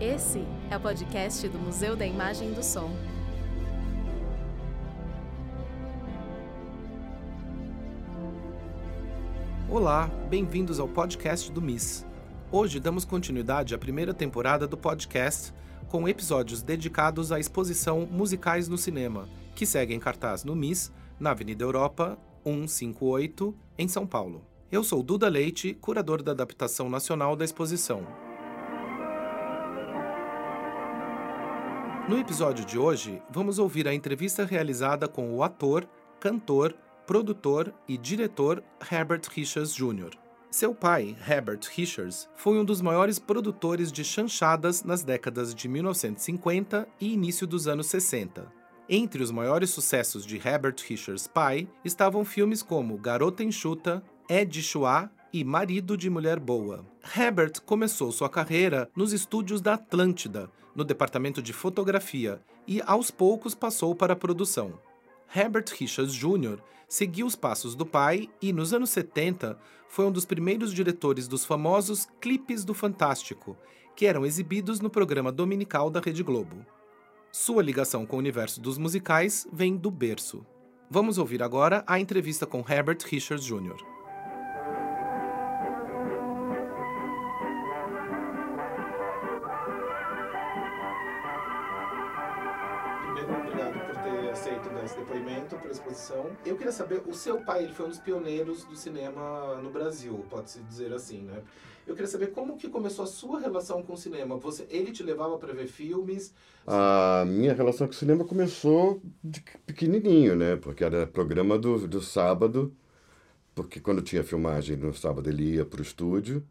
Esse é o podcast do Museu da Imagem e do Som. Olá, bem-vindos ao podcast do MIS. Hoje damos continuidade à primeira temporada do podcast, com episódios dedicados à exposição Musicais no Cinema, que segue em cartaz no MIS, na Avenida Europa 158, em São Paulo. Eu sou Duda Leite, curador da adaptação nacional da exposição. No episódio de hoje, vamos ouvir a entrevista realizada com o ator, cantor, produtor e diretor Herbert Richards Jr. Seu pai, Herbert Richards, foi um dos maiores produtores de chanchadas nas décadas de 1950 e início dos anos 60. Entre os maiores sucessos de Herbert Richards pai estavam filmes como Garota Enxuta, Ed Chua e Marido de Mulher Boa. Herbert começou sua carreira nos estúdios da Atlântida, no departamento de fotografia, e aos poucos passou para a produção. Herbert Richards Jr. seguiu os passos do pai e, nos anos 70, foi um dos primeiros diretores dos famosos Clipes do Fantástico, que eram exibidos no programa dominical da Rede Globo. Sua ligação com o universo dos musicais vem do berço. Vamos ouvir agora a entrevista com Herbert Richards Jr. Eu queria saber, o seu pai ele foi um dos pioneiros do cinema no Brasil, pode-se dizer assim, né? Eu queria saber como que começou a sua relação com o cinema. Você, ele te levava para ver filmes? A minha relação com o cinema começou de pequenininho, né? Porque era programa do, do sábado, porque quando tinha filmagem no sábado ele ia para o estúdio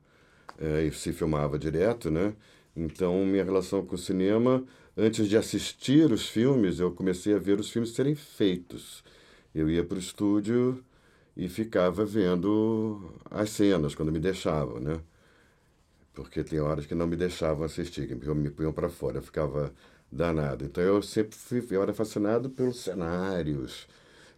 é, e se filmava direto, né? Então minha relação com o cinema, antes de assistir os filmes, eu comecei a ver os filmes serem feitos eu ia para o estúdio e ficava vendo as cenas quando me deixavam, né? Porque tem horas que não me deixavam assistir, que me punham para fora, eu ficava danado. Então eu sempre fui, eu era fascinado pelos cenários,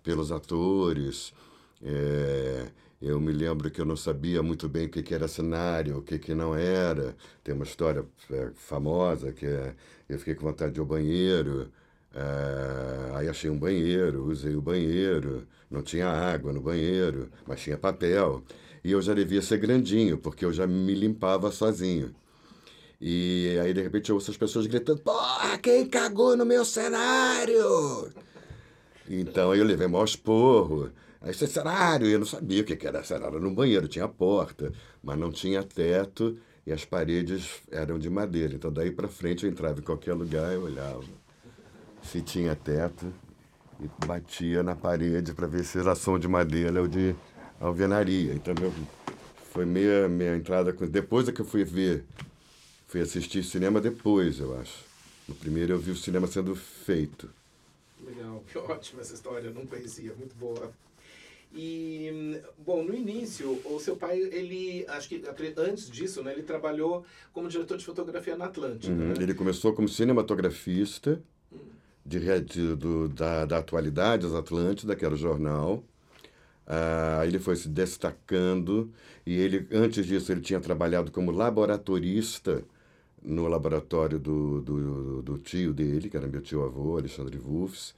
pelos atores. É, eu me lembro que eu não sabia muito bem o que, que era cenário, o que, que não era. Tem uma história é, famosa que é, eu fiquei com vontade de ir ao banheiro. É, aí achei um banheiro, usei o banheiro, não tinha água no banheiro, mas tinha papel. E eu já devia ser grandinho, porque eu já me limpava sozinho. E aí, de repente, eu ouço as pessoas gritando: Porra, quem cagou no meu cenário? Então eu levei maior esporro. Aí, cenário, eu não sabia o que era cenário. No banheiro tinha porta, mas não tinha teto e as paredes eram de madeira. Então, daí para frente, eu entrava em qualquer lugar e olhava se tinha teto e batia na parede para ver se era som de madeira ou de alvenaria. Então, meu, foi meia, meia entrada. Com... Depois é que eu fui ver, fui assistir cinema depois, eu acho. No primeiro eu vi o cinema sendo feito. Legal, que ótima essa história, não conhecia, muito boa. E, bom, no início, o seu pai, ele, acho que antes disso, né, ele trabalhou como diretor de fotografia na Atlântida. Uhum. Né? Ele começou como cinematografista de, de do, da, da Atualidades Atlântida, que era o jornal. Ah, ele foi se destacando e ele antes disso ele tinha trabalhado como laboratorista no laboratório do, do, do tio dele, que era meu tio avô, Alexandre Wolffs.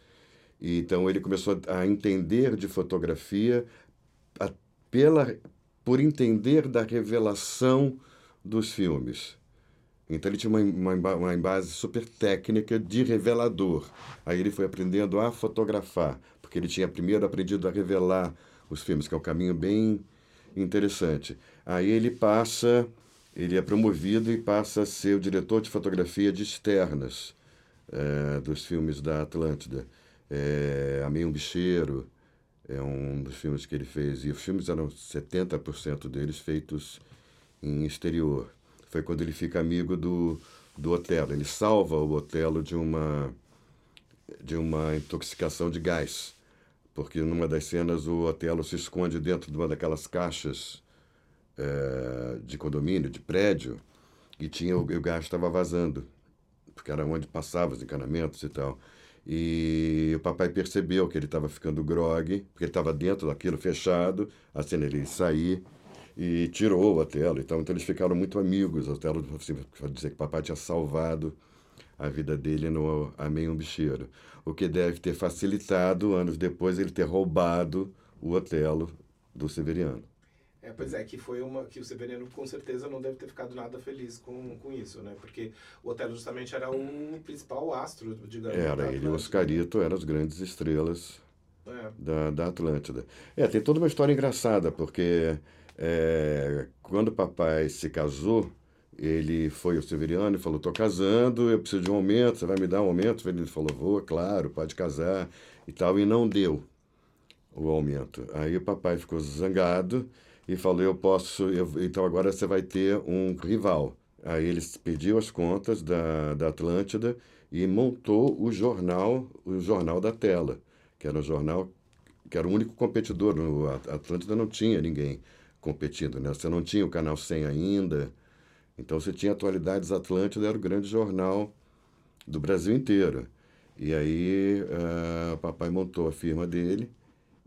Então ele começou a entender de fotografia a, pela, por entender da revelação dos filmes. Então ele tinha uma, uma, uma base super técnica de revelador. Aí ele foi aprendendo a fotografar, porque ele tinha primeiro aprendido a revelar os filmes, que é um caminho bem interessante. Aí ele passa, ele é promovido e passa a ser o diretor de fotografia de externas é, dos filmes da Atlântida. É, Amei um Bicheiro é um dos filmes que ele fez, e os filmes eram 70% deles feitos em exterior foi quando ele fica amigo do, do Otelo. Ele salva o Otelo de uma, de uma intoxicação de gás, porque numa das cenas o Otelo se esconde dentro de uma daquelas caixas é, de condomínio, de prédio, e tinha o, o gás estava vazando, porque era onde passavam os encanamentos e tal. E o papai percebeu que ele estava ficando grogue, porque ele estava dentro daquilo fechado, a cena ele sair e tirou o Otelo. Então, então eles ficaram muito amigos. O Otelo assim, dizer que papai tinha salvado a vida dele no Amém um Bicheiro. O que deve ter facilitado, anos depois, ele ter roubado o Otelo do Severiano. É, pois é, que foi uma que o Severiano com certeza não deve ter ficado nada feliz com, com isso, né? Porque o Otelo justamente era o principal astro, digamos. Era, ele e o Oscarito eram as grandes estrelas é. da, da Atlântida. É, tem toda uma história engraçada, porque é, quando o papai se casou, ele foi ao Severiano e falou: Estou casando, eu preciso de um aumento, você vai me dar um aumento? Ele falou: Vou, claro, pode casar e tal, e não deu o aumento. Aí o papai ficou zangado e falou: Eu posso, eu, então agora você vai ter um rival. Aí ele pediu as contas da, da Atlântida e montou o jornal, o jornal da tela, que era um jornal que era o único competidor. A Atlântida não tinha ninguém competindo, né? Você não tinha o Canal 100 ainda. Então você tinha Atualidades Atlântida, era o grande jornal do Brasil inteiro. E aí uh, papai montou a firma dele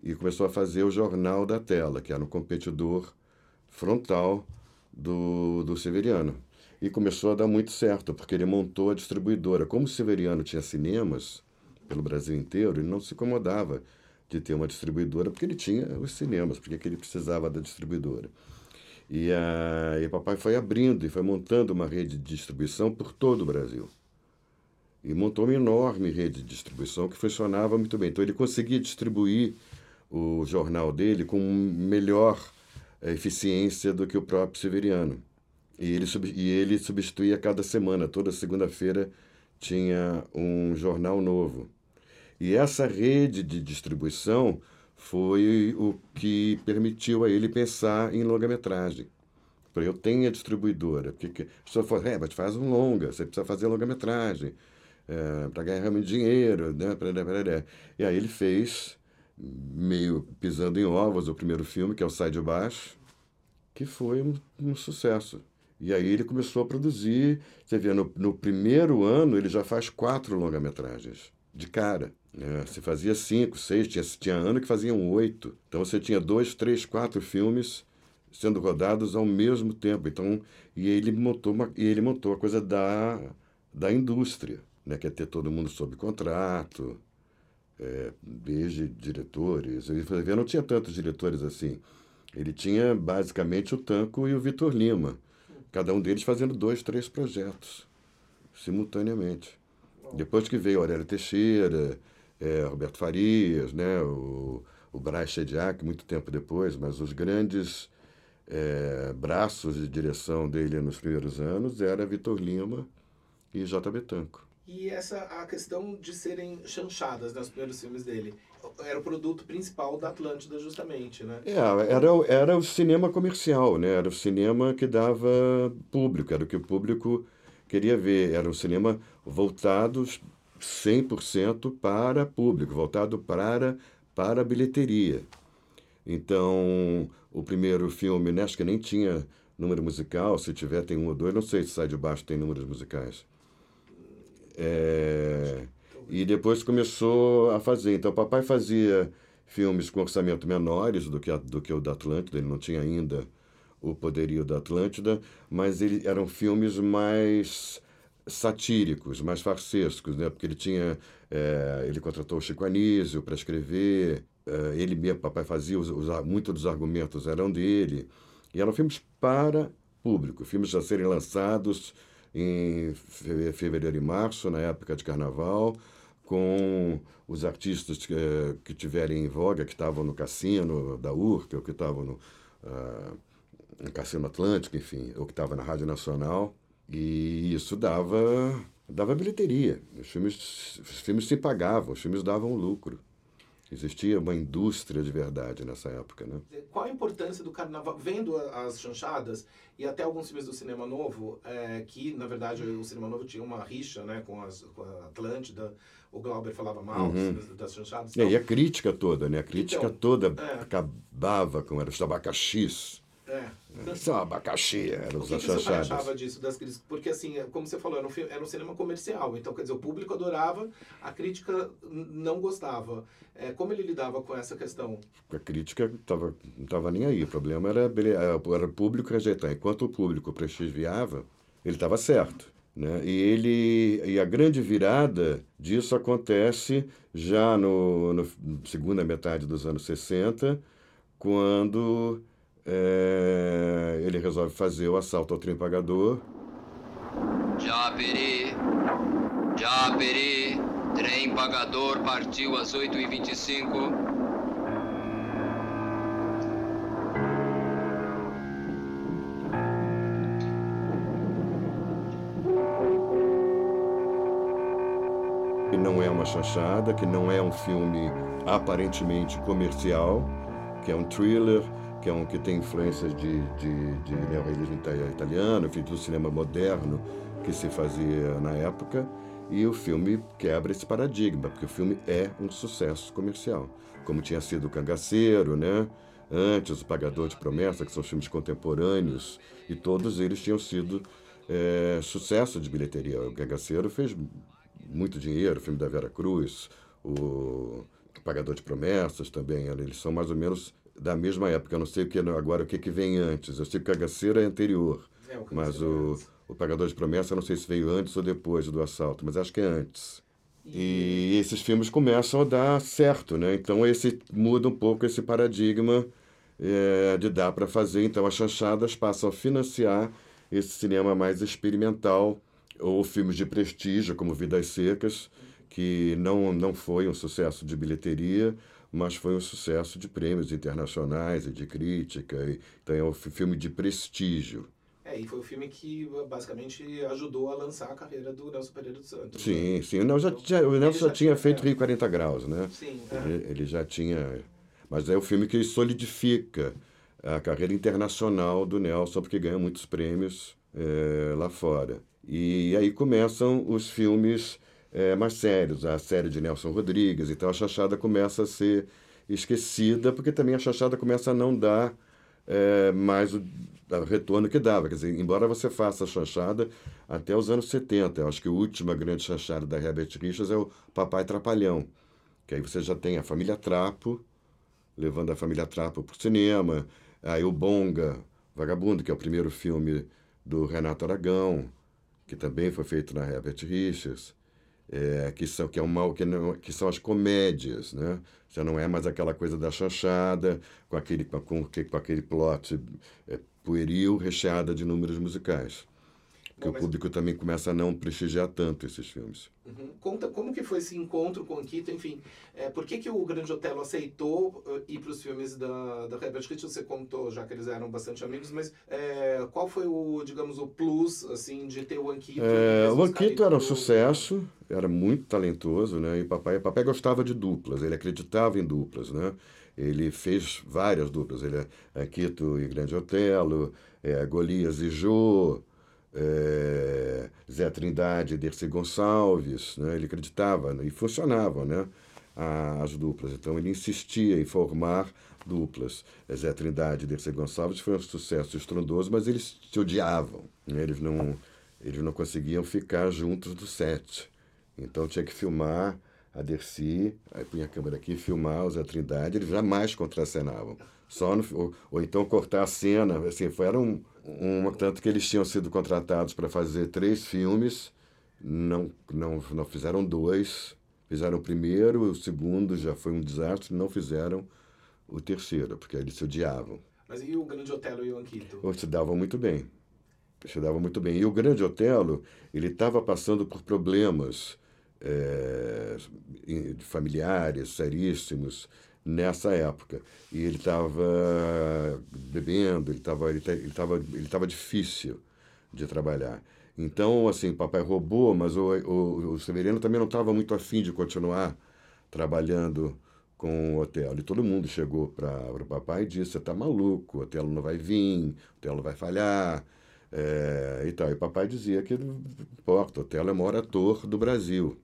e começou a fazer o Jornal da Tela, que era um competidor frontal do, do Severiano. E começou a dar muito certo, porque ele montou a distribuidora. Como o Severiano tinha cinemas pelo Brasil inteiro, ele não se incomodava de ter uma distribuidora, porque ele tinha os cinemas, porque ele precisava da distribuidora. E, a, e papai foi abrindo e foi montando uma rede de distribuição por todo o Brasil. E montou uma enorme rede de distribuição que funcionava muito bem. Então ele conseguia distribuir o jornal dele com melhor eh, eficiência do que o próprio Severiano. E ele, e ele substituía cada semana, toda segunda-feira tinha um jornal novo. E essa rede de distribuição foi o que permitiu a ele pensar em longa-metragem. Eu tenho a distribuidora. Porque a pessoa falou, é, mas faz um longa, você precisa fazer longa-metragem é, para ganhar realmente dinheiro. Né? E aí ele fez meio pisando em ovos o primeiro filme, que é o Sai de Baixo, que foi um, um sucesso. E aí ele começou a produzir. Você vê, no, no primeiro ano ele já faz quatro longa-metragens, de cara. Né? Você fazia cinco, seis, tinha, tinha ano que faziam oito. Então você tinha dois, três, quatro filmes sendo rodados ao mesmo tempo. Então, e ele montou, uma, e ele montou a coisa da, da indústria, né? que é ter todo mundo sob contrato, é, desde diretores. Ele não tinha tantos diretores assim. Ele tinha basicamente o Tanco e o Vitor Lima, cada um deles fazendo dois, três projetos simultaneamente. Depois que veio Aurélio Teixeira, é, Roberto Farias, né, o, o Braz Chediak, muito tempo depois, mas os grandes é, braços de direção dele nos primeiros anos era Vitor Lima e J. Tanco. E essa a questão de serem chanchadas nos primeiros filmes dele. Era o produto principal da Atlântida, justamente, né? É, era, era o cinema comercial, né? Era o cinema que dava público, era o que o público queria ver. Era um cinema voltado 100% para público, voltado para, para a bilheteria. Então, o primeiro filme, né, acho que nem tinha número musical, se tiver tem um ou dois, não sei se sai de baixo tem números musicais. É, e depois começou a fazer. Então, o papai fazia filmes com orçamento menores do que, a, do que o da Atlântida, ele não tinha ainda o poderio da Atlântida, mas ele, eram filmes mais satíricos, mais farsescos, né? porque ele tinha. É, ele contratou o Chico Anísio para escrever, é, ele mesmo, papai fazia, os, os, muitos dos argumentos eram dele. E eram filmes para público, filmes a serem lançados em fevereiro e março, na época de carnaval, com os artistas que, que tiverem em voga, que estavam no cassino da Urca, que estavam no, uh, no Cassino Atlântico, enfim, ou que estavam na Rádio Nacional. E isso dava, dava bilheteria. Os filmes, os filmes se pagavam, os filmes davam lucro. Existia uma indústria de verdade nessa época, né? Qual a importância do carnaval? Vendo as chanchadas e até alguns filmes do cinema novo, é, que na verdade o cinema novo tinha uma rixa, né, com, as, com a Atlântida. O Glauber falava mal uhum. das chanchadas. Então... É, e a crítica toda, né? A crítica então, toda é. acabava com era os abacaxis. É. É. Só abacaxi, eram O os que, que você achachados. achava disso das críticas? Porque, assim, é, como você falou, era um, fi- era um cinema comercial. Então, quer dizer, o público adorava, a crítica não gostava. É, como ele lidava com essa questão? A crítica tava, não estava nem aí. O problema era, bele- era o público rejeitar. Enquanto o público prestigiava, ele estava certo. Né? E, ele, e a grande virada disso acontece já no, no segunda metade dos anos 60, quando eh, ele resolve fazer o assalto ao trem pagador. Japeri, Japeri, trem pagador partiu às 8h25. que não é uma chanchada, que não é um filme aparentemente comercial, que é um thriller, que é um que tem influências de, de, de neorrealismo ita- italiano, enfim, do cinema moderno que se fazia na época, e o filme quebra esse paradigma, porque o filme é um sucesso comercial, como tinha sido o Cangaceiro, né? Antes, o Pagador de Promessa, que são filmes contemporâneos, e todos eles tinham sido é, sucesso de bilheteria. O Cangaceiro fez muito dinheiro, o filme da Vera Cruz, o Pagador de Promessas também, eles são mais ou menos da mesma época. Eu não sei o que agora o que, que vem antes. Eu sei que o Cagaceiro é anterior, É, o mas o, o Pagador de Promessas eu não sei se veio antes ou depois do assalto, mas acho que é antes. E esses filmes começam a dar certo, né? Então esse muda um pouco esse paradigma é, de dar para fazer. Então as chanchadas passam a financiar esse cinema mais experimental ou filmes de prestígio como Vidas Secas, que não não foi um sucesso de bilheteria, mas foi um sucesso de prêmios internacionais e de crítica. E, então é um fi- filme de prestígio. É, e foi o filme que basicamente ajudou a lançar a carreira do Nelson Pereira dos Santos. Sim, né? sim. O Nelson já, tinha- o Nelson já já tinha feito é. Rio 40 Graus, né? Sim, é. Ele, ele já tinha. Mas é o filme que solidifica a carreira internacional do Nelson, porque ganha muitos prêmios eh, lá fora. E aí começam os filmes eh, mais sérios, a série de Nelson Rodrigues. Então a Chachada começa a ser esquecida, porque também a Chachada começa a não dar eh, mais o, o retorno que dava. Quer dizer, embora você faça a chanchada até os anos 70, eu acho que a última grande chanchada da Herbert Richards é o Papai Trapalhão. Que aí você já tem a família Trapo, levando a família Trapo para o cinema. Aí o Bonga, Vagabundo, que é o primeiro filme do Renato Aragão, que também foi feito na Herbert Richards. É, que são que é uma que, não, que são as comédias, né? Já não é mais aquela coisa da chanchada com aquele com, com, aquele plot é, pueril recheada de números musicais. Porque Bom, o público também começa a não prestigiar tanto esses filmes. Uhum. Conta como que foi esse encontro com o Quito, enfim, é, por que, que o Grande Otelo aceitou uh, ir para os filmes da, da Herbert Richards? Você contou, já que eles eram bastante amigos, mas é, qual foi o, digamos, o plus, assim, de ter o Anquito? É, o Anquito era um sucesso, era muito talentoso, né? E papai, papai gostava de duplas, ele acreditava em duplas, né? Ele fez várias duplas, ele é Anquito e Grande Otelo, é, Golias e Jô, é, Zé Trindade e Dercy Gonçalves, né? Ele acreditava né? e funcionavam, né? As duplas. Então ele insistia em formar duplas. Zé Trindade e Dercy Gonçalves foi um sucesso estrondoso, mas eles se odiavam. né? Eles não, eles não conseguiam ficar juntos do set. Então tinha que filmar a Dercy, aí punha a câmera aqui, filmar o Zé Trindade, eles jamais contracenavam. Só no, ou, ou então cortar a cena, assim, foi, era um, um, tanto que eles tinham sido contratados para fazer três filmes, não, não, não fizeram dois, fizeram o primeiro, o segundo já foi um desastre, não fizeram o terceiro, porque eles se odiavam. Mas e o Grande Otelo e o Anquito? Se davam muito bem. Se davam muito bem. E o Grande Otelo, ele estava passando por problemas em- familiares seríssimos nessa época. E ele estava bebendo, ele estava ele, ta- ele tava, ele tava difícil de trabalhar. Então, assim, papai roubou, mas o, o, o Severino também não estava muito afim de continuar trabalhando com o Otelo. E todo mundo chegou para o papai e disse: Você está maluco, o Otelo não vai vir, o Otelo vai falhar. É, e tal. E papai dizia que não importa, o Otelo é o maior ator do Brasil.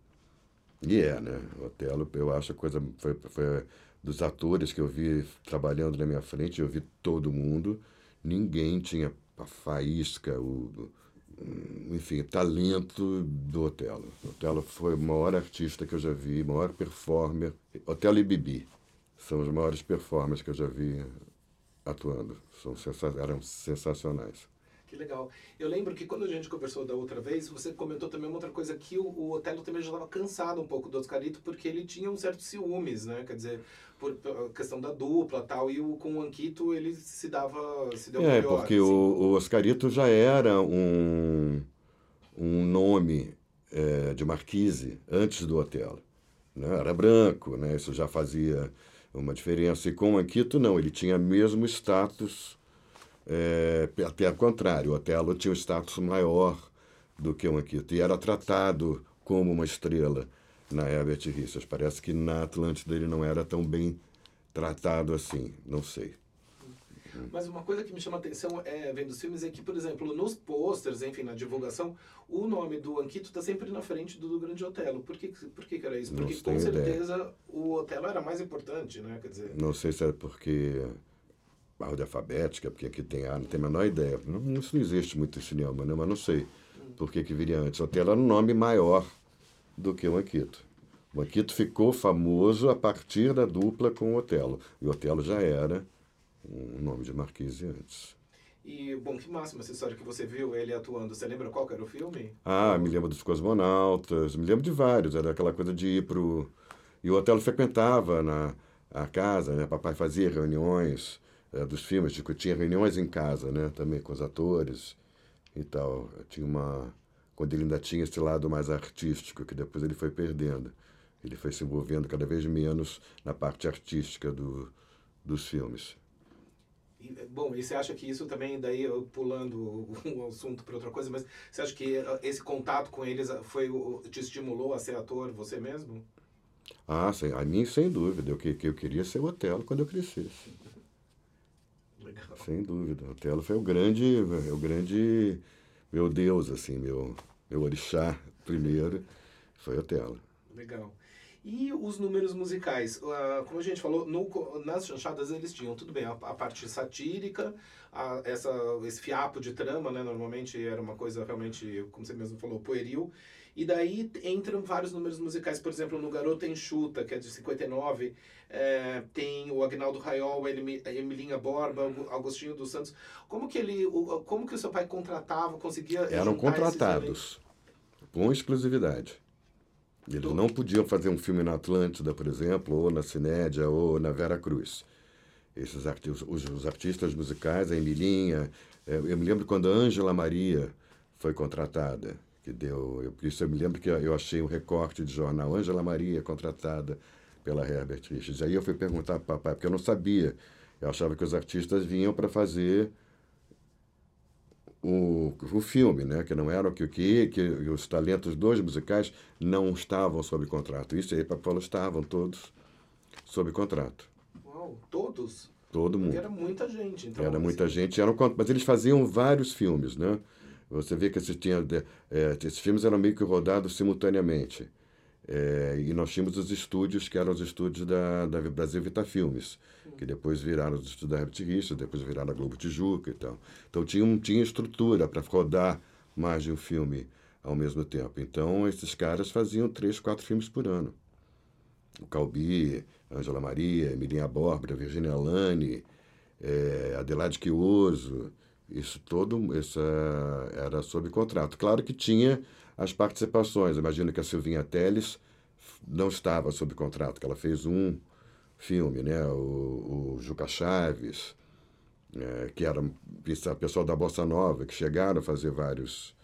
E é, né? O Otelo, eu acho a coisa. Foi, foi dos atores que eu vi trabalhando na minha frente, eu vi todo mundo. ninguém tinha a faísca, o, enfim, talento do Otelo. O Otelo foi o maior artista que eu já vi, maior performer. Otelo e Bibi são os maiores performers que eu já vi atuando. São sensa eram sensacionais. Que legal. Eu lembro que quando a gente conversou da outra vez, você comentou também uma outra coisa que o, o Otelo também já estava cansado um pouco do Oscarito, porque ele tinha um certo ciúmes, né? Quer dizer, por, por questão da dupla tal, e o, com o Anquito ele se dava, se deu É, melhor, porque assim. o, o Oscarito já era um, um nome é, de marquise antes do Otelo. Né? Era branco, né? isso já fazia uma diferença. E com o Anquito, não, ele tinha mesmo status é, até ao contrário, o Otelo tinha um status maior do que o Anquito e era tratado como uma estrela na Herbert Richards. Parece que na Atlântida ele não era tão bem tratado assim, não sei. Mas uma coisa que me chama a atenção é, vendo os filmes é que, por exemplo, nos posters, enfim, na divulgação, o nome do Anquito está sempre na frente do, do Grande Otelo. Por que, por que, que era isso? Porque com tenho ideia. certeza o Otelo era mais importante, né? Quer dizer, Não sei se é porque ordem alfabética, porque aqui tem A, não tenho a menor ideia. Não, isso não existe muito em cinema, né? mas não sei por que, que viria antes. O Otelo era um nome maior do que o Anquito. O Anquito ficou famoso a partir da dupla com o Otelo. E o Otelo já era um nome de marquise antes. E, bom, que máximo essa história que você viu ele atuando. Você lembra qual era o filme? Ah, me lembro dos cosmonautas, me lembro de vários. Era aquela coisa de ir pro. E o Otelo frequentava na a casa, né? Papai fazia reuniões eh, dos filmes, tipo, tinha reuniões em casa, né? Também com os atores e tal. Tinha uma. Quando ele ainda tinha esse lado mais artístico, que depois ele foi perdendo. Ele foi se envolvendo cada vez menos na parte artística do, dos filmes. E, bom, e você acha que isso também, daí eu pulando o assunto para outra coisa, mas você acha que eh, esse contato com eles eh, foi te estimulou a ser ator você mesmo? Ah, sem, a mim, sem dúvida. Eu, que, que eu queria ser o Otelo quando eu crescesse. Legal. Sem dúvida. O Otelo foi o grande, o grande, meu Deus, assim, meu, meu orixá primeiro, foi o Otelo. Legal. E os números musicais? Ah, como a gente falou, no nas chanchadas eles tinham, tudo bem, a, a parte satírica, a- essa, esse fiapo de trama, né? Normalmente era uma coisa realmente, como você mesmo falou, pueril. E daí entram vários números musicais, por exemplo, no Garota Enxuta, que é de 59, é, tem o Agnaldo Raiol, a a Emilinha Borba, o Agostinho dos Santos. Como que ele, o- como que o seu pai contratava, conseguia Eram contratados com exclusividade. Eles não podiam fazer um filme na Atlântida, por exemplo, ou na Cinédia, ou na Vera Cruz. Esses arti os, os artistas musicais, a Emilinha, eh, eu me lembro quando a Ângela Maria foi contratada, que deu, eu, isso eu me lembro que eu achei um recorte de jornal, Ângela Maria contratada pela Herbert Richards. Aí eu fui perguntar para o papai, porque eu não sabia. Eu achava que os artistas vinham para fazer o, o filme, né? que não era que, que, que os talentos dos musicais não estavam sob contrato. Isso aí, papai falou, estavam todos sob contrato. Uau, todos? Todo Porque mundo. era muita gente. Então, Era muita assim, gente, eram, quant- mas eles faziam vários filmes, né? Você vê que esses, tinha, é, esses filmes eram meio que rodados simultaneamente. É, e nós tínhamos os estúdios, que eram os estúdios da, da Brasil Vita Filmes, que depois viraram os estúdios da Herbert Richards, depois viraram a Globo Tijuca e tal. Então tinha, um- tinha estrutura para rodar mais de um filme ao mesmo tempo. Então esses caras faziam três, quatro filmes por ano. O Calbi, Ângela Maria, Emilinha Bórbara, Virginia Lani, eh, Adelaide Quioso, isso todo essa, era sob contrato. Claro que tinha as participações. Imagino que a Silvinha Teles não estava sob contrato, que ela fez um filme, né? O, o Juca Chaves, eh, que era o pessoal da Bossa Nova, que chegaram a fazer vários,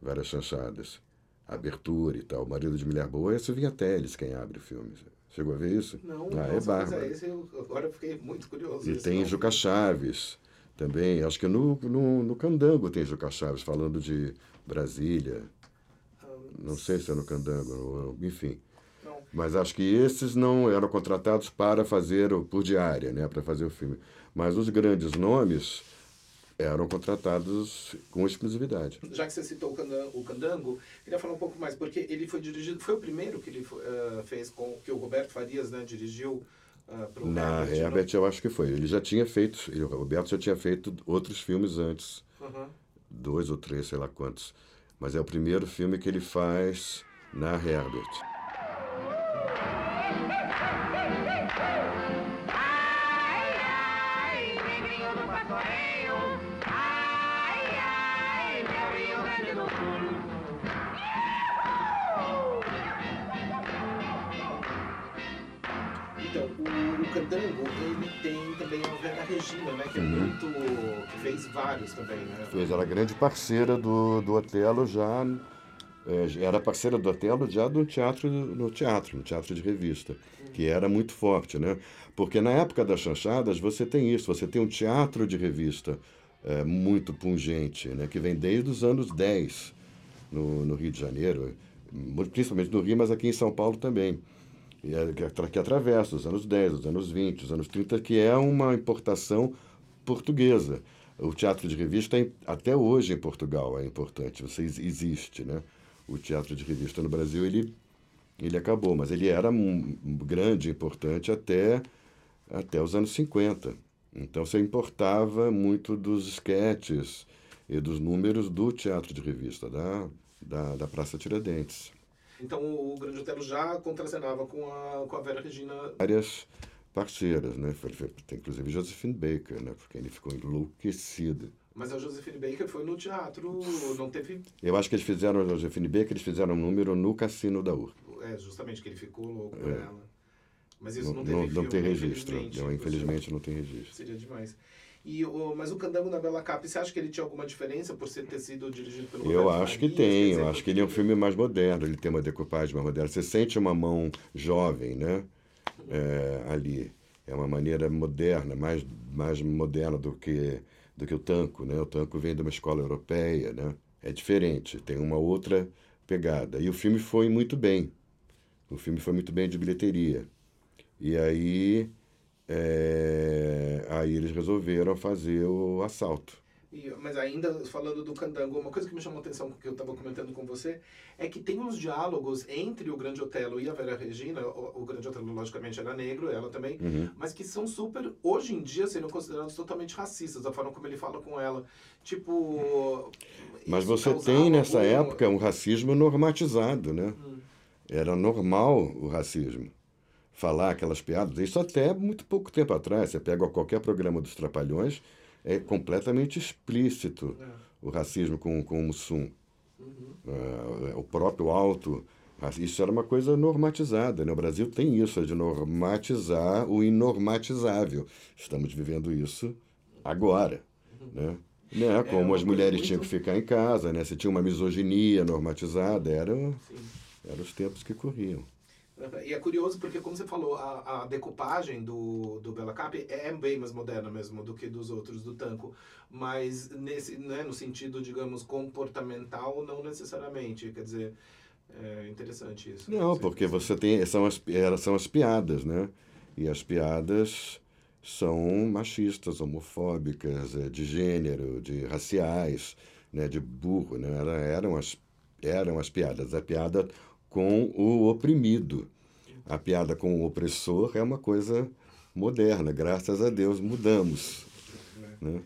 várias chanchadas. Abertura e tal. O marido de Mulher Boa é a Silvinha Teles quem abre o filme. Chegou a ver isso? Não, ah, é mas é esse eu, agora eu fiquei muito curioso. E tem não- Juca Chaves também. Acho que no, no, no Candango tem Juca Chaves, falando de Brasília. Não sei se é no Candango, enfim. Não. Mas acho que esses não eram contratados para fazer, o- por diária, né, para fazer o filme. Mas os grandes nomes eram contratados com exclusividade. Já que você citou o Candango, o Candango, queria falar um pouco mais, porque ele foi dirigido, foi o primeiro que ele eh, fez com, que o Roberto Farias né, dirigiu uh, Na Herbert, Herbert, eu acho que foi. Ele já tinha feito, ele- o Roberto já tinha feito outros filmes antes, Uhum. dois ou três, sei lá quantos. Mas é o primeiro filme que ele faz na Herbert. Então, o, o Candango, ele tem também a Vera Regina, né? Que é muito... que fez vários também, né? Fez, era grande parceira do, do Otelo já. é, era parceira do Otelo já no teatro, no teatro, no teatro de revista, que era muito forte, né? Porque na época das chanchadas você tem isso, você tem um teatro de revista é, muito pungente, né? Que vem desde os anos 10 no, no Rio de Janeiro, principalmente no Rio, mas aqui em São Paulo também. É, que, atra- que atravessa os anos 10, os anos 20, os anos 30, que é uma importação portuguesa. O teatro de revista, é, até hoje em Portugal, é importante, você ex- existe, né? O teatro de revista no Brasil, ele, ele acabou, mas ele era um grande, importante até, até os anos 50. Então, você importava muito dos esquetes e dos números do teatro de revista, da, da, da Praça Tiradentes. Então, o, Grande Otelo já contracenava com a, com a Vera Regina. várias parceiras, né? Tem inclusive Josephine Baker, né? Porque ele ficou enlouquecido. Mas a Josephine Baker foi no teatro, não teve... Eu acho que eles fizeram, a Josephine Baker, eles fizeram um número no Cassino da URC. É, justamente, que ele ficou louco por ela. Mas isso É. Não, não, não, não tem registro. infelizmente. Não, infelizmente não tem registro. Seria demais. E, mas o Candango na Bela Cap, você acha que ele tinha alguma diferença por ser, ter sido dirigido pelo Eu Roberto acho que tem, eu acho que ele é um filme mais moderno, ele tem uma decupagem mais moderna. Você sente uma mão jovem, né? É, ali. É uma maneira moderna, mais, mais moderna do que, do que o tanco, né? O tanco vem de uma escola europeia, né? É diferente, tem uma outra pegada. E o filme foi muito bem. O filme foi muito bem de bilheteria. E aí, é, aí eles resolveram fazer o assalto. E- mas ainda falando do Candango, uma coisa que me chamou a atenção que eu estava comentando com você é que tem uns diálogos entre o Grande Otelo e a Vera Regina. O, o Grande Otelo, logicamente, era negro, ela também, Uhum. mas que são super, hoje em dia, seriam considerados totalmente racistas, a forma como ele fala com ela. Tipo. Mas você tem nessa algum- época um racismo normatizado, né? Era normal o racismo. Falar aquelas piadas, isso até muito pouco tempo atrás. Você pega qualquer programa dos Trapalhões, é completamente explícito o racismo com, com o Mussum. Ah, o próprio alto. Isso era uma coisa normatizada. Né? O Brasil tem isso, é de normatizar o inormatizável. Estamos vivendo isso agora. Né? Né? Como as mulheres muito- tinham que ficar em casa, né? se tinha uma misoginia normatizada, eram, Sim. eram os tempos que corriam. E é curioso porque, como você falou, a, a decupagem do, do Bela Cap é bem mais moderna mesmo do que dos outros do Tanco. Mas nesse, né, no sentido, digamos, comportamental, não necessariamente. Quer dizer, é interessante isso. Não, porque você tem. São as, são as piadas, né? E as piadas são machistas, homofóbicas, eh, de gênero, de raciais, né? de burro. Né? Era- Eram, as, eram as piadas. A piada com o oprimido. A piada com o opressor é uma coisa moderna. Graças a Deus mudamos. Né?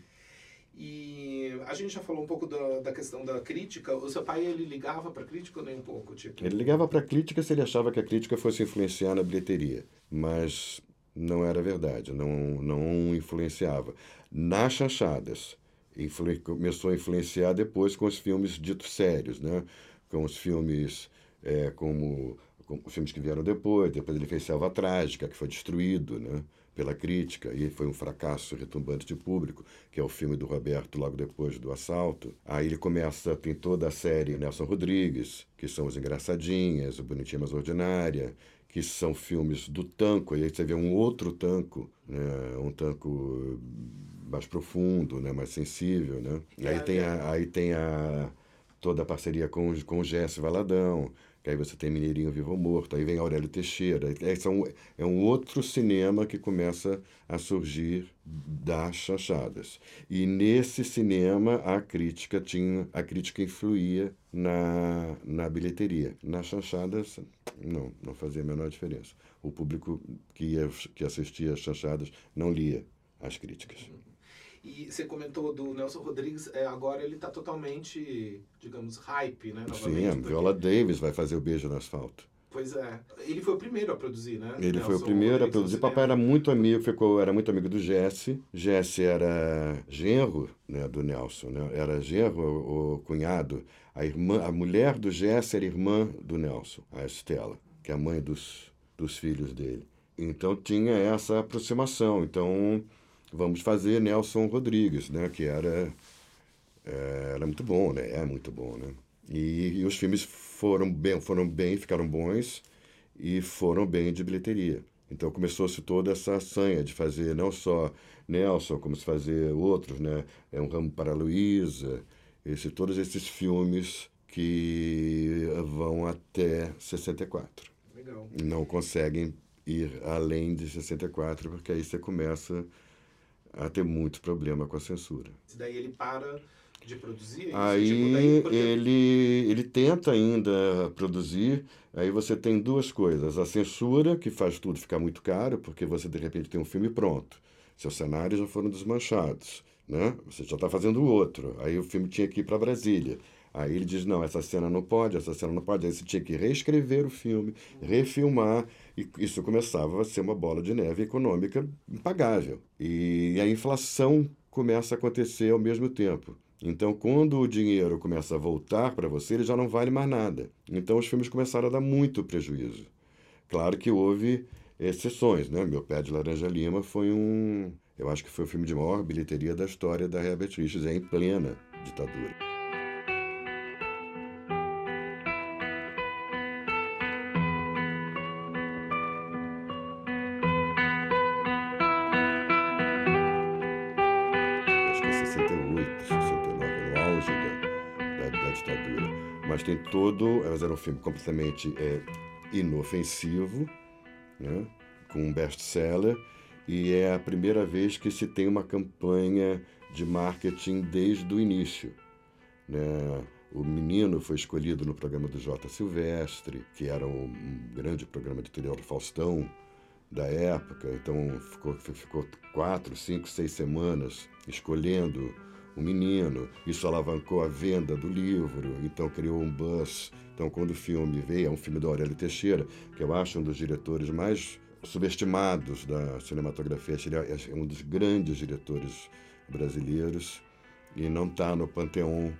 E a gente já falou um pouco da, da questão da crítica. O seu pai, ele ligava pra crítica ou nem um pouco? Tipo, Ele ligava para a crítica se ele achava que a crítica fosse influenciar na bilheteria, mas não era verdade, não, não influenciava. Nas chanchadas, influ- começou a influenciar depois com os filmes ditos sérios, né? com os filmes é, como, como os filmes que vieram depois. Depois ele fez Selva Trágica, que foi destruído né? pela crítica e foi um fracasso retumbante de público, que é o filme do Roberto logo depois do assalto. Aí ele começa, tem toda a série Nelson Rodrigues, que são Os Engraçadinhas, O Bonitinha Mais Ordinária, que são filmes do tanco, e aí você vê um outro tanco, né? um tanco mais profundo, né? mais sensível. Né? E aí tem, a, aí tem a, toda a parceria com, com o Jesse Valadão, que aí você tem Mineirinho Vivo Morto, aí vem Aurélio Teixeira. É, são, é um outro cinema que começa a surgir das chanchadas. E nesse cinema a crítica tinha a crítica influía na, na bilheteria. Nas chanchadas não, não fazia a menor diferença. O público que, ia, que assistia às chanchadas não lia as críticas. E você comentou do Nelson Rodrigues, é, agora ele está totalmente, digamos, hype, né? Sim, a Viola Davis vai fazer o Beijo no Asfalto. Pois é. Ele foi o primeiro a produzir, né? Ele Nelson foi o primeiro a Rodrigues produzir. no Papai era muito amigo, ficou, era muito amigo do Jesse. Jesse era genro né, do Nelson, né? Era genro, o, o cunhado. A, irmã, a mulher do Jesse era irmã do Nelson, a Estela, que é a mãe dos, dos filhos dele. Então tinha essa aproximação. Então vamos fazer Nelson Rodrigues, né? Que era, é, era muito bom, né? É muito bom, né? E, e os filmes foram bem, foram bem, ficaram bons e foram bem de bilheteria. Então começou-se toda essa sanha de fazer não só Nelson, como se fazer outros, né? É um ramo para a Luísa, esse, todos esses filmes que vão até 64. Legal. Não conseguem ir além de 64, porque aí você começa a ter muito problema com a censura. Daí ele para de produzir? isso? Aí Tipo, daí, porque- ele, ele tenta ainda produzir, aí você tem duas coisas. A censura, que faz tudo ficar muito caro, porque você de repente tem um filme pronto. Seus cenários já foram desmanchados, né? Você já está fazendo outro. Aí o filme tinha que ir para Brasília. Aí ele diz, não, essa cena não pode, essa cena não pode. Aí você tinha que reescrever o filme, refilmar, e isso começava a ser uma bola de neve econômica impagável. E a inflação começa a acontecer ao mesmo tempo. Então, quando o dinheiro começa a voltar para você, ele já não vale mais nada. Então, os filmes começaram a dar muito prejuízo. Claro que houve exceções, né? Meu Pé de Laranja Lima foi um... Eu acho que foi o filme de maior bilheteria da história da Herbert Richards, é em plena ditadura. Tem todo. Mas era um filme completamente é, inofensivo, né? com um best-seller, e é a primeira vez que se tem uma campanha de marketing desde o início. Né? O menino foi escolhido no programa do J. Silvestre, que era um grande programa editorial do Faustão da época. Então ficou, ficou quatro, cinco, seis semanas escolhendo o menino. Isso alavancou a venda do livro, então criou um buzz. Então, quando o filme veio, é um filme do Aurélio Teixeira, que eu acho um dos diretores mais subestimados da cinematografia. Ele é um dos grandes diretores brasileiros e não está no panteão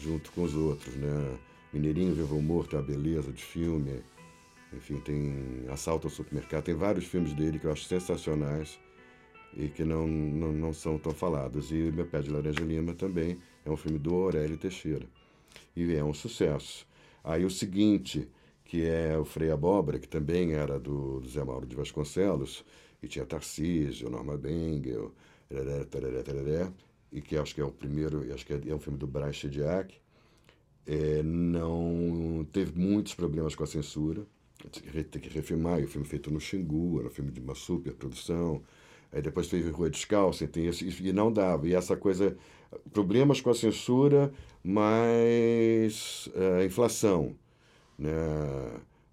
junto com os outros, né? Mineirinho Vivo Morto é uma beleza de filme. Enfim, tem Assalto ao Supermercado, tem vários filmes dele que eu acho sensacionais e que não, não, não são tão falados. E Meu Pé de Laranja Lima também é um filme do Aurélio Teixeira. E é um sucesso. Aí o seguinte, que é o Frei Abóbora, que também era do, do Zé Mauro de Vasconcelos, e tinha Tarcísio, Norma Bengel, tarará, tarará, tarará, e que acho que é o primeiro, acho que é um filme do Braz Chediak, é, não teve muitos problemas com a censura, tem que refilmar, e o filme feito no Xingu, era um filme de uma super produção, aí depois teve Rua Descalça, tem esse, e não dava, e essa coisa, problemas com a censura, mas a inflação, né?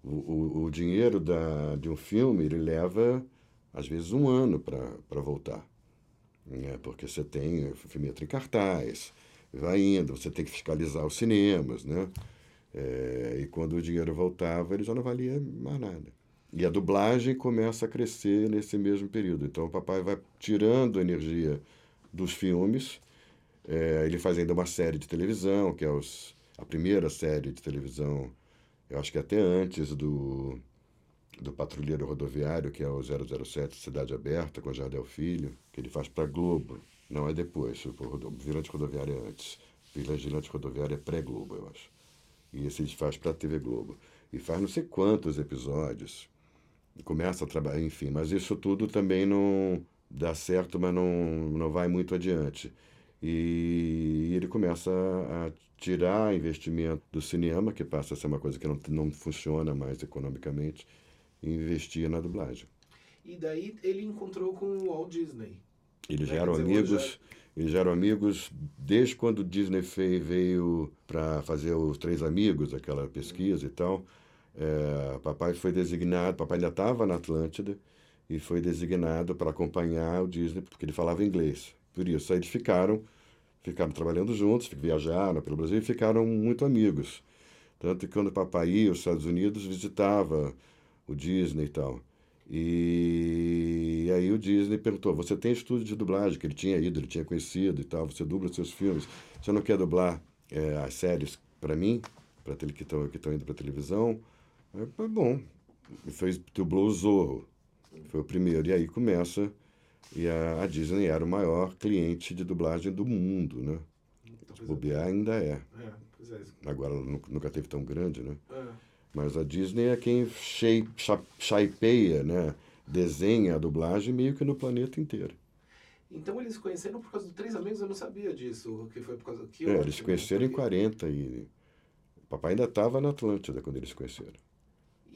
O, o, o dinheiro da, de um filme, ele leva, às vezes, um ano para voltar, né? porque você tem, o filme entra em cartaz, vai indo, você tem que fiscalizar os cinemas, né? É, e quando o dinheiro voltava, ele já não valia mais nada. E a dublagem começa a crescer nesse mesmo período. Então o papai vai tirando a energia dos filmes. É, ele faz ainda uma série de televisão, que é os, a primeira série de televisão, eu acho que até antes do, do Patrulheiro Rodoviário, que é o 007 Cidade Aberta, com Jardel Filho, que ele faz para Globo. Não é depois, o rodo- Vigilante Rodoviário é antes. Vigilante Rodoviário é pré-Globo, eu acho. E esse ele faz para a TV Globo. E faz não sei quantos episódios. Começa a trabalhar, enfim. Mas isso tudo também não dá certo, mas não, não vai muito adiante. E ele começa a, tirar investimento do cinema, que passa a ser uma coisa que não, não funciona mais economicamente, e investir na dublagem. E daí ele encontrou com o Walt Disney. Eles É, já eram amigos, hoje eles já eram amigos desde quando o Disney veio para fazer os Três Amigos, aquela pesquisa e tal. É, papai foi designado, papai ainda estava na Atlântida e foi designado para acompanhar o Disney porque ele falava inglês. Por isso, aí eles ficaram, ficaram trabalhando juntos, viajaram pelo Brasil e ficaram muito amigos. Tanto que quando papai ia aos Estados Unidos, visitava o Disney e tal. E aí o Disney perguntou: Você tem estúdio de dublagem? Que ele tinha ido, ele tinha conhecido e tal. Você dubla seus filmes. Você não quer dublar é, as séries para mim, para que estão indo para televisão? "Tá bom. Fez dublou o Zorro. Foi o primeiro. E aí começa. E a, a Disney era o maior cliente de dublagem do mundo, né? Então, Bobear ainda é. É, pois é. Agora nu- nunca teve tão grande, né? É. Mas a Disney é quem shape, shapeia, né? Desenha a dublagem meio que no planeta inteiro. Então eles se conheceram por causa do Três Amigos, eu não sabia disso. Que foi por causa É, eles se conheceram em porque- 40 e... O papai ainda estava na Atlântida quando eles se conheceram.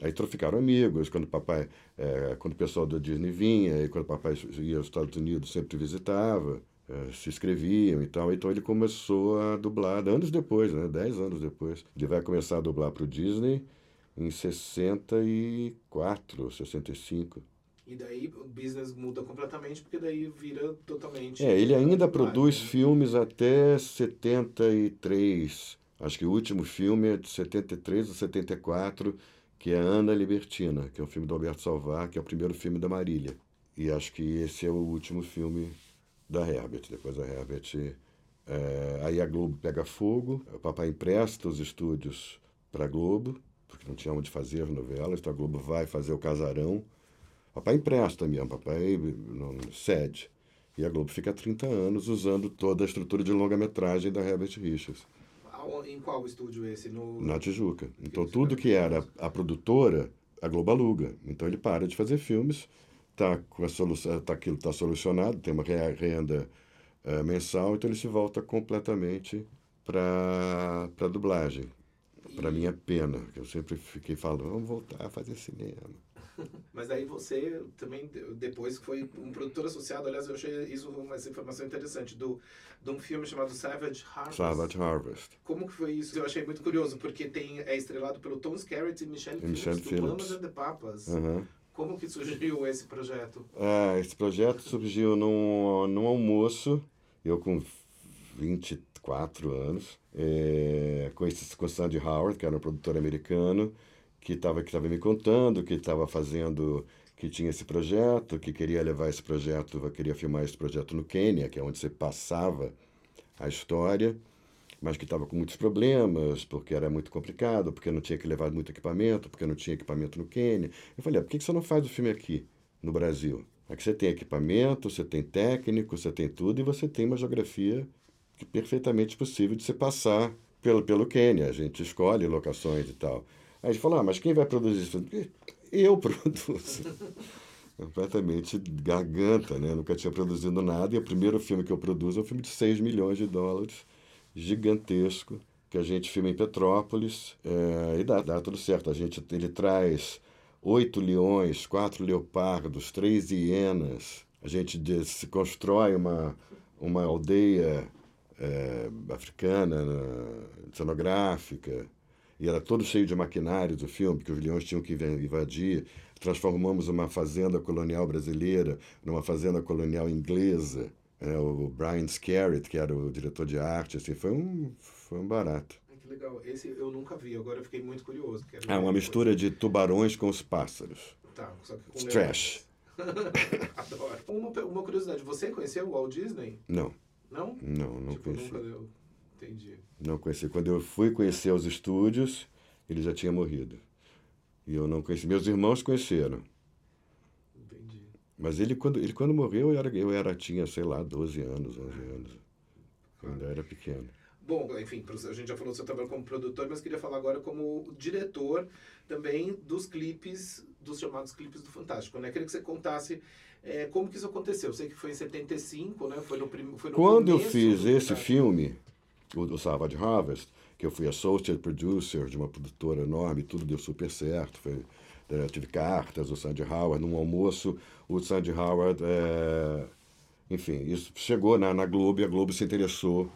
Aí ficaram amigos, quando o papai... é, quando o pessoal da Disney vinha, e quando o papai ia aos Estados Unidos sempre visitava, é, se inscreviam e tal. Então ele começou a dublar, anos depois, né? 10 anos depois. Ele vai começar a dublar para o Disney em 64, 65. E daí o business muda completamente, porque daí vira totalmente. É, ele ainda produz né? filmes até 73. Acho que o último filme é de 73 ou 74, que é Ana Libertina, que é um filme do Alberto Salvar, que é o primeiro filme da Marília. E acho que esse é o último filme da Herbert. Depois a Herbert. é, aí a Globo pega fogo, o papai empresta os estúdios para a Globo, porque não tinha onde fazer as novelas, então a Globo vai fazer o casarão. Papai empresta mesmo, papai não cede. E a Globo fica há 30 anos usando toda a estrutura de longa-metragem da Herbert Richards, Em qual estúdio esse? No... na Tijuca. Então tudo que era a produtora, a Globo aluga. Então ele para de fazer filmes, tá com a solução, tá, aquilo está solucionado, tem uma re- renda eh, mensal, então ele se volta completamente para a dublagem. Para minha pena, que eu sempre fiquei falando, vamos voltar a fazer cinema. Mas daí você também, de- depois foi um produtor associado, aliás, eu achei isso uma informação interessante, do, de um filme chamado Savage Harvest. Savage Harvest. Como que foi isso? Eu achei muito curioso, porque tem, é estrelado pelo Tom Skerritt e Michelle E Phillips, Michelle do Phillips. Mamas and the Papas. Aham. Como que surgiu esse projeto? Ah, esse projeto surgiu num, num almoço, eu com 24 anos, é, com, esse, com o Sandy Howard, que era um produtor americano, que estava que tava me contando que estava fazendo, que tinha esse projeto, que queria levar esse projeto, queria filmar esse projeto no Quênia, que é onde você passava a história, mas que estava com muitos problemas, porque era muito complicado, porque não tinha que levar muito equipamento, porque não tinha equipamento no Quênia. Eu falei, ah, por que você não faz o filme aqui, no Brasil? Aqui você tem equipamento, você tem técnico, você tem tudo, e você tem uma geografia que perfeitamente possível de se passar pelo, pelo Quênia. A gente escolhe locações e tal. Aí a gente falou, ah, mas quem vai produzir isso? Eu produzo. Completamente garganta, né? Nunca tinha produzido nada. E o primeiro filme que eu produzo é um filme de 6 milhões de dólares, gigantesco, que a gente filma em Petrópolis. é, e dá, dá tudo certo. A gente, ele traz oito leões, quatro leopardos, três hienas. A gente se constrói uma, uma aldeia é, africana, né, cenográfica, e era todo cheio de maquinários o filme, que os leões tinham que inv- invadir. Transformamos uma fazenda colonial brasileira numa fazenda colonial inglesa. É, o Brian Scarrett, que era o diretor de arte, assim, foi um, foi um barato. Que legal. Esse eu nunca vi, agora eu fiquei muito curioso. Quero Ah, uma mistura de tubarões com os pássaros. Tá, só que com Trash. Adoro. Uma, uma curiosidade, você conheceu o Walt Disney? Não, Não? não, não tipo, conheci. nunca deu. Entendi. Não conheci. Quando eu fui conhecer os estúdios, ele já tinha morrido. E eu não conheci. Meus irmãos conheceram. Entendi. Mas ele quando, ele, quando morreu, eu, era, eu era, tinha, sei lá, 12 anos, 11 anos. Eu ainda era pequeno. Bom, enfim, a gente já falou do seu trabalho como produtor, mas queria falar agora como diretor também dos clipes, dos chamados clipes do Fantástico, né? Queria que você contasse é, como que isso aconteceu. Eu sei que foi em 75, né? Foi no, prim... foi no Quando eu fiz esse filme, o, o Savage Harvest, que eu fui associate producer de uma produtora enorme, tudo deu super certo. Foi, eu tive cartas do Sandy Howard, num almoço, o Sandy Howard, é, enfim, isso chegou na, na Globo e a Globo se interessou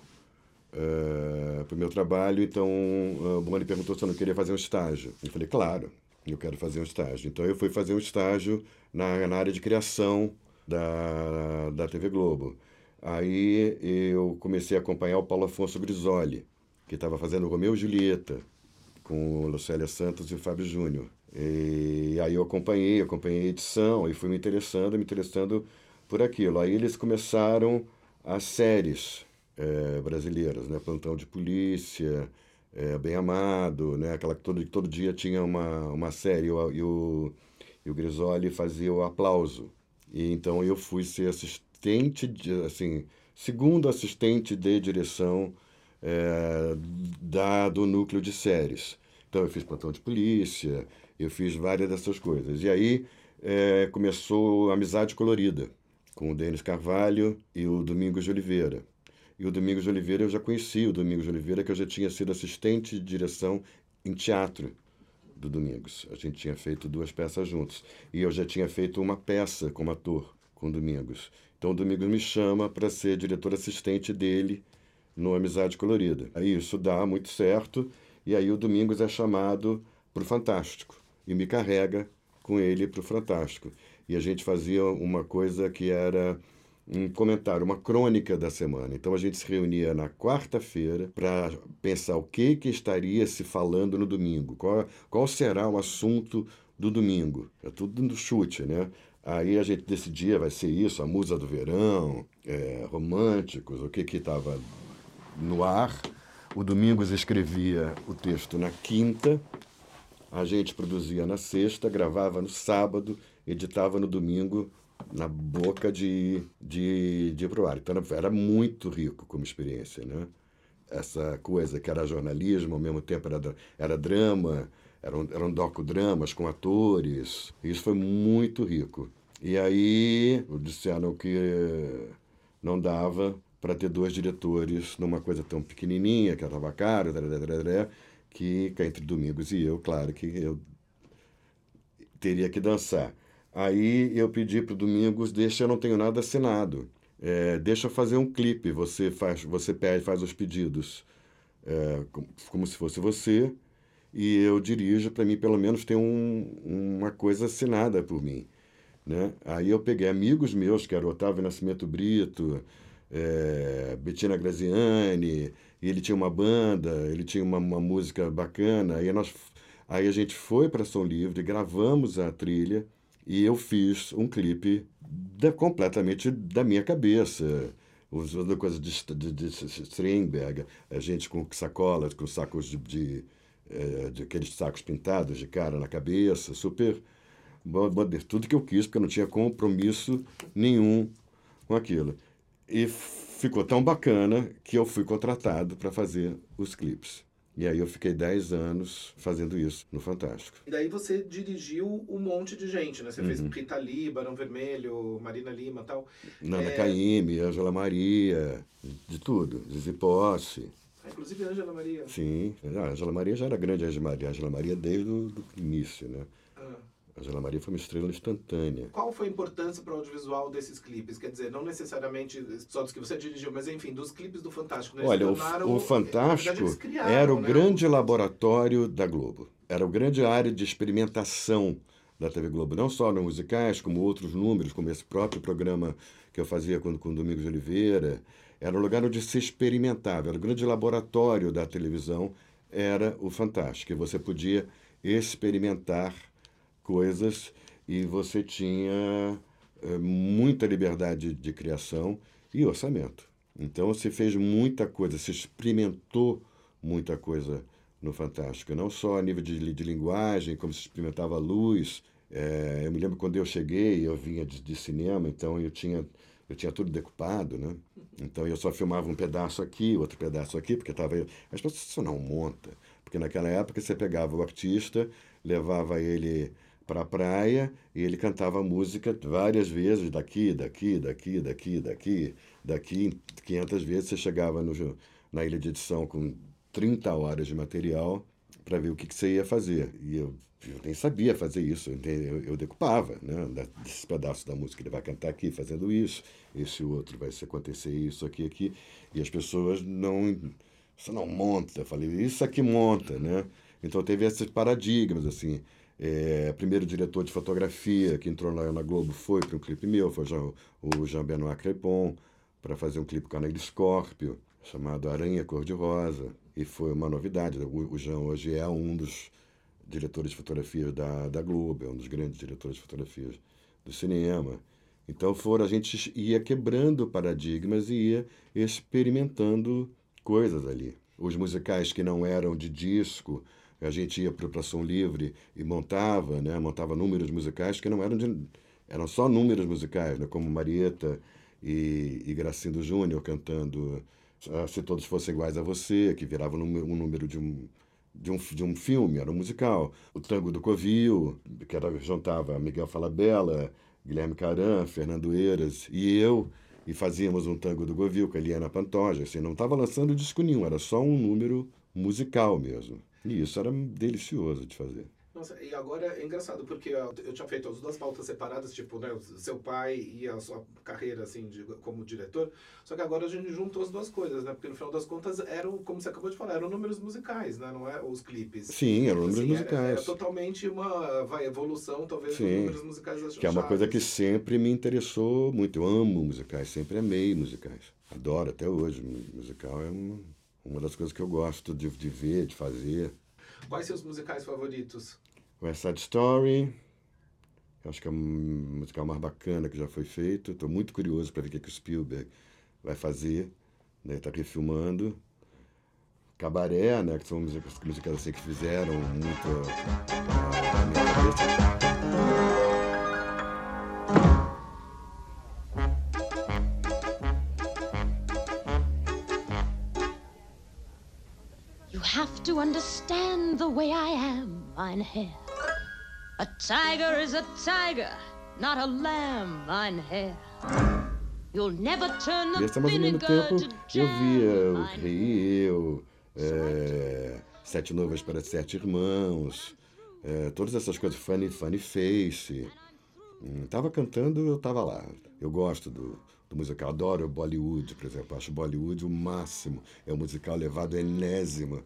é, para o meu trabalho, então o Boni perguntou se eu não queria fazer um estágio. Eu falei, claro, eu quero fazer um estágio. Então eu fui fazer um estágio na, na área de criação da, da TV Globo. Aí eu comecei a acompanhar o Paulo Afonso Grisoli, que estava fazendo Romeu e Julieta, com Lucélia Santos e o Fábio Júnior. E aí eu acompanhei, acompanhei a edição e fui me interessando, me interessando por aquilo. Aí eles começaram as séries é, brasileiras, né? Plantão de Polícia, é, Bem Amado, né? Aquela que todo, todo dia tinha uma, uma série e o, e o, o Grisoli fazia o aplauso. E então eu fui ser assistente, de, assim, segundo assistente de direção é, da, do núcleo de séries. Então eu fiz Plantão de Polícia, eu fiz várias dessas coisas. E aí é, começou a Amizade Colorida, com o Denis Carvalho e o Domingos de Oliveira. E o Domingos de Oliveira, eu já conheci o Domingos de Oliveira, que eu já tinha sido assistente de direção em teatro do Domingos. A gente tinha feito duas peças juntos. E eu já tinha feito uma peça como ator com o Domingos. Então o Domingos me chama para ser diretor assistente dele no Amizade Colorida. Aí isso dá muito certo, e aí o Domingos é chamado para o Fantástico e me carrega com ele para o Fantástico. E a gente fazia uma coisa que era um comentário, uma crônica da semana. Então a gente se reunia na quarta-feira para pensar o que, que estaria se falando no domingo, qual, qual será o assunto do domingo. É tudo no chute, né? Aí a gente decidia, vai ser isso, a musa do verão, é, românticos, o que que estava no ar. O Domingos escrevia o texto na quinta, a gente produzia na sexta, gravava no sábado, editava no domingo, na boca de, de, de ir pro ar. Então era muito rico como experiência, né? Essa coisa que era jornalismo, ao mesmo tempo era, era drama, eram, eram docudramas com atores. Isso foi muito rico. E aí disseram que não dava para ter dois diretores numa coisa tão pequenininha, que estava caro, que entre Domingos e eu, claro que eu teria que dançar. Aí eu pedi para o Domingos, deixa, eu não tenho nada assinado. É, deixa eu fazer um clipe, você faz, você pede, faz os pedidos é, como, como, se fosse você, e eu dirijo, para mim pelo menos ter um, uma coisa assinada por mim. Né? Aí eu peguei amigos meus, que era Otávio Nascimento Brito, é, Bettina Graziani, e ele tinha uma banda, ele tinha uma, uma música bacana. Aí, nós, aí a gente foi para São Livre, gravamos a trilha e eu fiz um clipe da, completamente da minha cabeça. Usando coisa de, de, de Strindberg, a gente com sacolas, com sacos de, de, é, de aqueles sacos pintados de cara na cabeça, super tudo que eu quis, porque eu não tinha compromisso nenhum com aquilo. E ficou tão bacana que eu fui contratado para fazer os clipes. E aí eu fiquei 10 anos fazendo isso no Fantástico. E daí você dirigiu um monte de gente, né? Você uhum. fez Rita Lee, Barão Vermelho, Marina Lima e tal. Nana é... Caymmi, Ângela Maria, de tudo. Zizi Posse. Ah, inclusive Ângela Maria. Sim. A Ângela Maria já era grande Ângela Maria. Ângela Maria desde o início, né? Angela Maria foi uma estrela instantânea. Qual foi a importância para o audiovisual desses clipes? Quer dizer, não necessariamente só dos que você dirigiu, mas enfim, dos clipes do Fantástico. Né? Olha, o, o, Fantástico verdade, criaram, era o né? grande laboratório da Globo. Era o grande área de experimentação da TV Globo, não só nos musicais, como outros números, como esse próprio programa que eu fazia com, com Domingos de Oliveira. Era o lugar onde se experimentava, era o grande laboratório da televisão, era o Fantástico. E você podia experimentar coisas e você tinha é, muita liberdade de criação e orçamento. Então se fez muita coisa, se experimentou muita coisa no Fantástico, não só a nível de, de linguagem, como se experimentava a luz. É, eu me lembro quando eu cheguei, eu vinha de, de, cinema, então eu tinha, eu tinha tudo decupado, né? Então eu só filmava um pedaço aqui, outro pedaço aqui, porque estava. As pessoas não monta. Porque naquela época você pegava o artista, levava ele para a praia e ele cantava música várias vezes, daqui, daqui, daqui, daqui, daqui, daqui. 500 vezes você chegava no, na ilha de edição com 30 horas de material para ver o que, que você ia fazer. E eu, eu nem sabia fazer isso, eu, eu decupava, né? Desses pedaços da música, ele vai cantar aqui fazendo isso, esse outro vai acontecer isso, aqui, aqui. E as pessoas não. Você não monta. Eu falei, isso aqui monta, né? Então teve esses paradigmas, assim. É, primeiro diretor de fotografia que entrou lá na Globo foi para um clipe meu, foi Jean, o Jean-Benoît Crepon, para fazer um clipe com a Neide Scorpio, chamado Aranha Cor-de-Rosa. E foi uma novidade. O, o Jean hoje é um dos diretores de fotografia da, da Globo, é um dos grandes diretores de fotografias do cinema. Então foram, a gente ia quebrando paradigmas e ia experimentando coisas ali. Os musicais que não eram de disco, a gente ia para som livre e montava, né? montava números musicais que não eram de, eram só números musicais, né? como Marieta e, e Gracindo Júnior cantando ah, Se Todos Fossem Iguais a Você, que virava um número, de um de um, de um filme, era um musical. O Tango do Covil, que era, juntava Miguel Falabella, Guilherme Caran, Fernando Eiras e eu, e fazíamos um Tango do Covil com a Eliana Pantoja. Assim, não estava lançando disco nenhum, era só um número musical mesmo. E isso era delicioso de fazer. Nossa, e agora é engraçado, porque eu, tinha feito as duas pautas separadas, tipo, né, seu pai e a sua carreira, assim, de, como diretor, só que agora a gente juntou as duas coisas, né, porque no final das contas eram, como você acabou de falar, eram números musicais, né, não é os clipes. Sim, eram números assim, musicais. Era, era, totalmente uma vai, evolução, talvez, Sim, dos números musicais das Que é uma coisa que sempre me interessou muito, eu amo musicais, sempre amei musicais, adoro até hoje, musical é uma, uma das coisas que eu gosto de, de ver, de fazer. Quais seus musicais favoritos? West Side Story, acho que é o musical mais bacana que já foi feito. Estou muito curioso para ver o que, que o Spielberg vai fazer. Né? Está refilmando. Cabaré, né? que são músicas, músicas assim que fizeram muito a, the way I am, mein Herr. A tiger is a tiger, not a lamb. You'll never turn the Esse, mas ao mesmo tempo eu via o Rei Eu, é, Sete Noivas para Sete Irmãos, é, todas essas coisas, Funny, Funny Face. Hum, tava cantando, eu tava lá. Eu gosto do, do musical, adoro Bollywood, por exemplo. Acho Bollywood o máximo. É um musical levado à enésima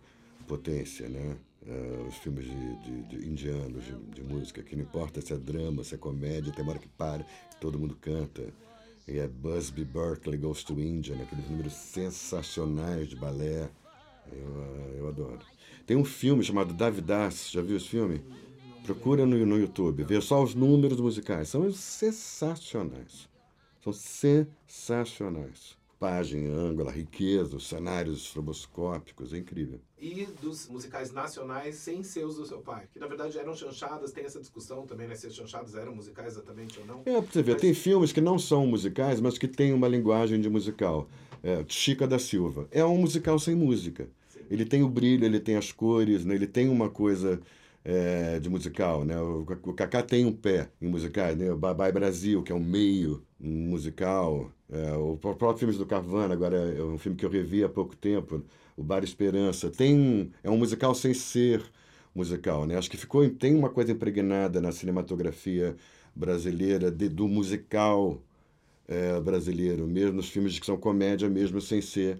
potência, né? Uh, os filmes de, de, de indianos, de, de, música, que não importa se é drama, se é comédia, tem uma hora que para, todo mundo canta. E é Busby Berkeley Goes to India, né? aqueles números sensacionais de balé. Eu, eu adoro. Tem um filme chamado Davidas, já viu esse filme? Procura no, no YouTube, vê só os números musicais. São sensacionais. São sensacionais. Pagem, ângulo, riqueza, os cenários estroboscópicos, é incrível. E dos musicais nacionais sem ser os do seu pai? Que na verdade eram chanchadas, tem essa discussão também, né? Se as chanchadas eram musicais exatamente ou não. É, pra você ver, mas... tem filmes que não são musicais, mas que têm uma linguagem de musical. É, Chica da Silva. É um musical sem música. Sim. Ele tem o brilho, ele tem as cores, né? ele tem uma coisa é, de musical, né? O, o Kaká tem um pé em musicais, né? O Bye Brasil, que é um meio musical. É, o próprio filme do Carvana, agora é um filme que eu revi há pouco tempo, o Bar Esperança. Tem é um musical sem ser musical, né? Acho que ficou tem uma coisa impregnada na cinematografia brasileira de, do musical é, brasileiro, mesmo nos filmes que são comédia, mesmo sem ser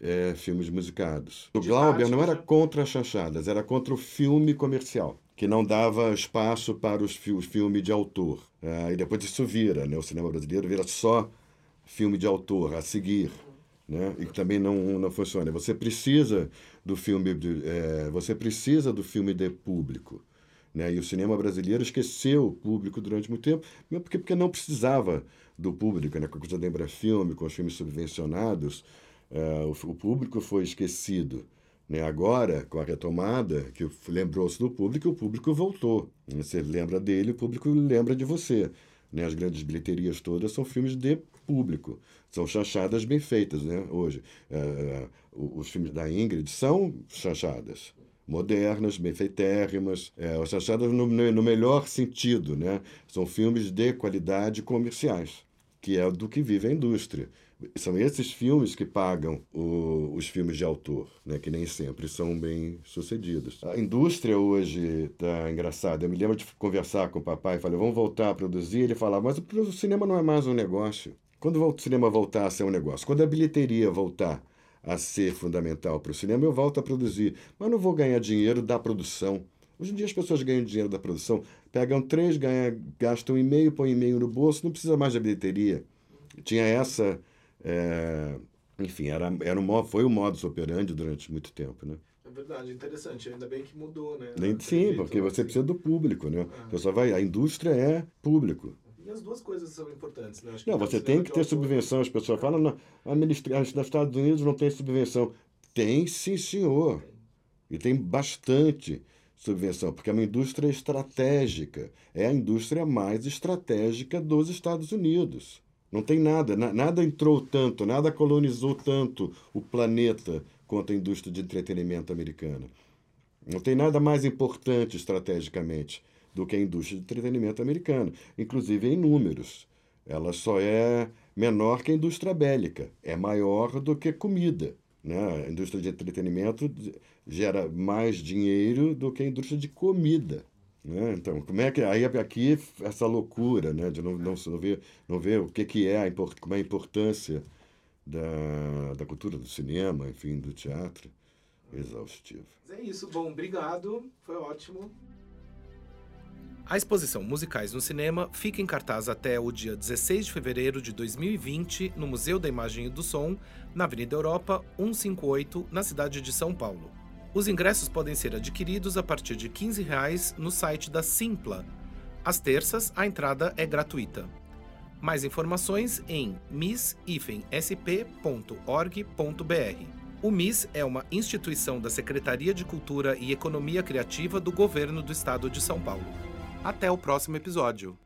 é, filmes musicados. O Glauber não era contra as chanchadas, era contra o filme comercial, que não dava espaço para os, fi os filmes de autor. É, e depois isso vira, né? o cinema brasileiro vira só filme de autor, a seguir. Né? E também não, não funciona. Você precisa do filme, de, é, você precisa do filme de público. Né? E o cinema brasileiro esqueceu o público durante muito tempo, porque, porque não precisava do público, né? com a coisa da Embrafilme, com os filmes subvencionados, Uh, o, o, público foi esquecido. Né? Agora, com a retomada, que lembrou-se do público, o público voltou. Você lembra dele, o público lembra de você. Né? As grandes bilheterias todas são filmes de público. São chanchadas bem feitas, né? Hoje, uh, os filmes da Ingrid são chanchadas modernas, bem feitérrimas, é, chanchadas no, no melhor sentido, né? São filmes de qualidade comerciais, que é do que vive a indústria. São esses filmes que pagam o, os filmes de autor, né, que nem sempre são bem sucedidos. A indústria hoje tá engraçada. Eu me lembro de conversar com o papai e falei, vamos voltar a produzir. Ele falava, mas o cinema não é mais um negócio. Quando o cinema voltar a ser um negócio, quando a bilheteria voltar a ser fundamental para o cinema, eu volto a produzir. Mas não vou ganhar dinheiro da produção. Hoje em dia as pessoas ganham dinheiro da produção, pegam três, ganham, gastam um e-mail, põem e-mail no bolso, não precisa mais da bilheteria. Tinha essa. É, enfim, era, era um, foi o modus operandi durante muito tempo, né? É verdade, interessante. Ainda bem que mudou, né? Sim, porque você precisa do público, né? Ah. Você vai, a indústria é público. E as duas coisas são importantes, né? não, você tem que ter subvenção. As pessoas falam, não, a ministra... nos Estados Unidos não tem subvenção. Tem sim, senhor. E tem bastante subvenção, porque é uma indústria estratégica. É a indústria mais estratégica dos Estados Unidos. Não tem nada, na, nada entrou tanto, nada colonizou tanto o planeta quanto a indústria de entretenimento americana. Não tem nada mais importante estrategicamente do que a indústria de entretenimento americana, inclusive em números. Ela só é menor que a indústria bélica, é maior do que comida. Né? A indústria de entretenimento gera mais dinheiro do que a indústria de comida. Né? Então, como é que aí aqui essa loucura, né, de não, não, não ver não ver o que que é a como é a importância da, da cultura do cinema, enfim, do teatro, exaustivo. É isso, bom, obrigado, foi ótimo. A exposição Musicais no Cinema fica em cartaz até o dia 16 de fevereiro de 2020 no Museu da Imagem e do Som, na Avenida Europa 158, na cidade de São Paulo. Os ingressos podem ser adquiridos a partir de 15 reais no site da Simpla. Às terças, a entrada é gratuita. Mais informações em miss-sp.org.br. O MIS é uma instituição da Secretaria de Cultura e Economia Criativa do Governo do Estado de São Paulo. Até o próximo episódio.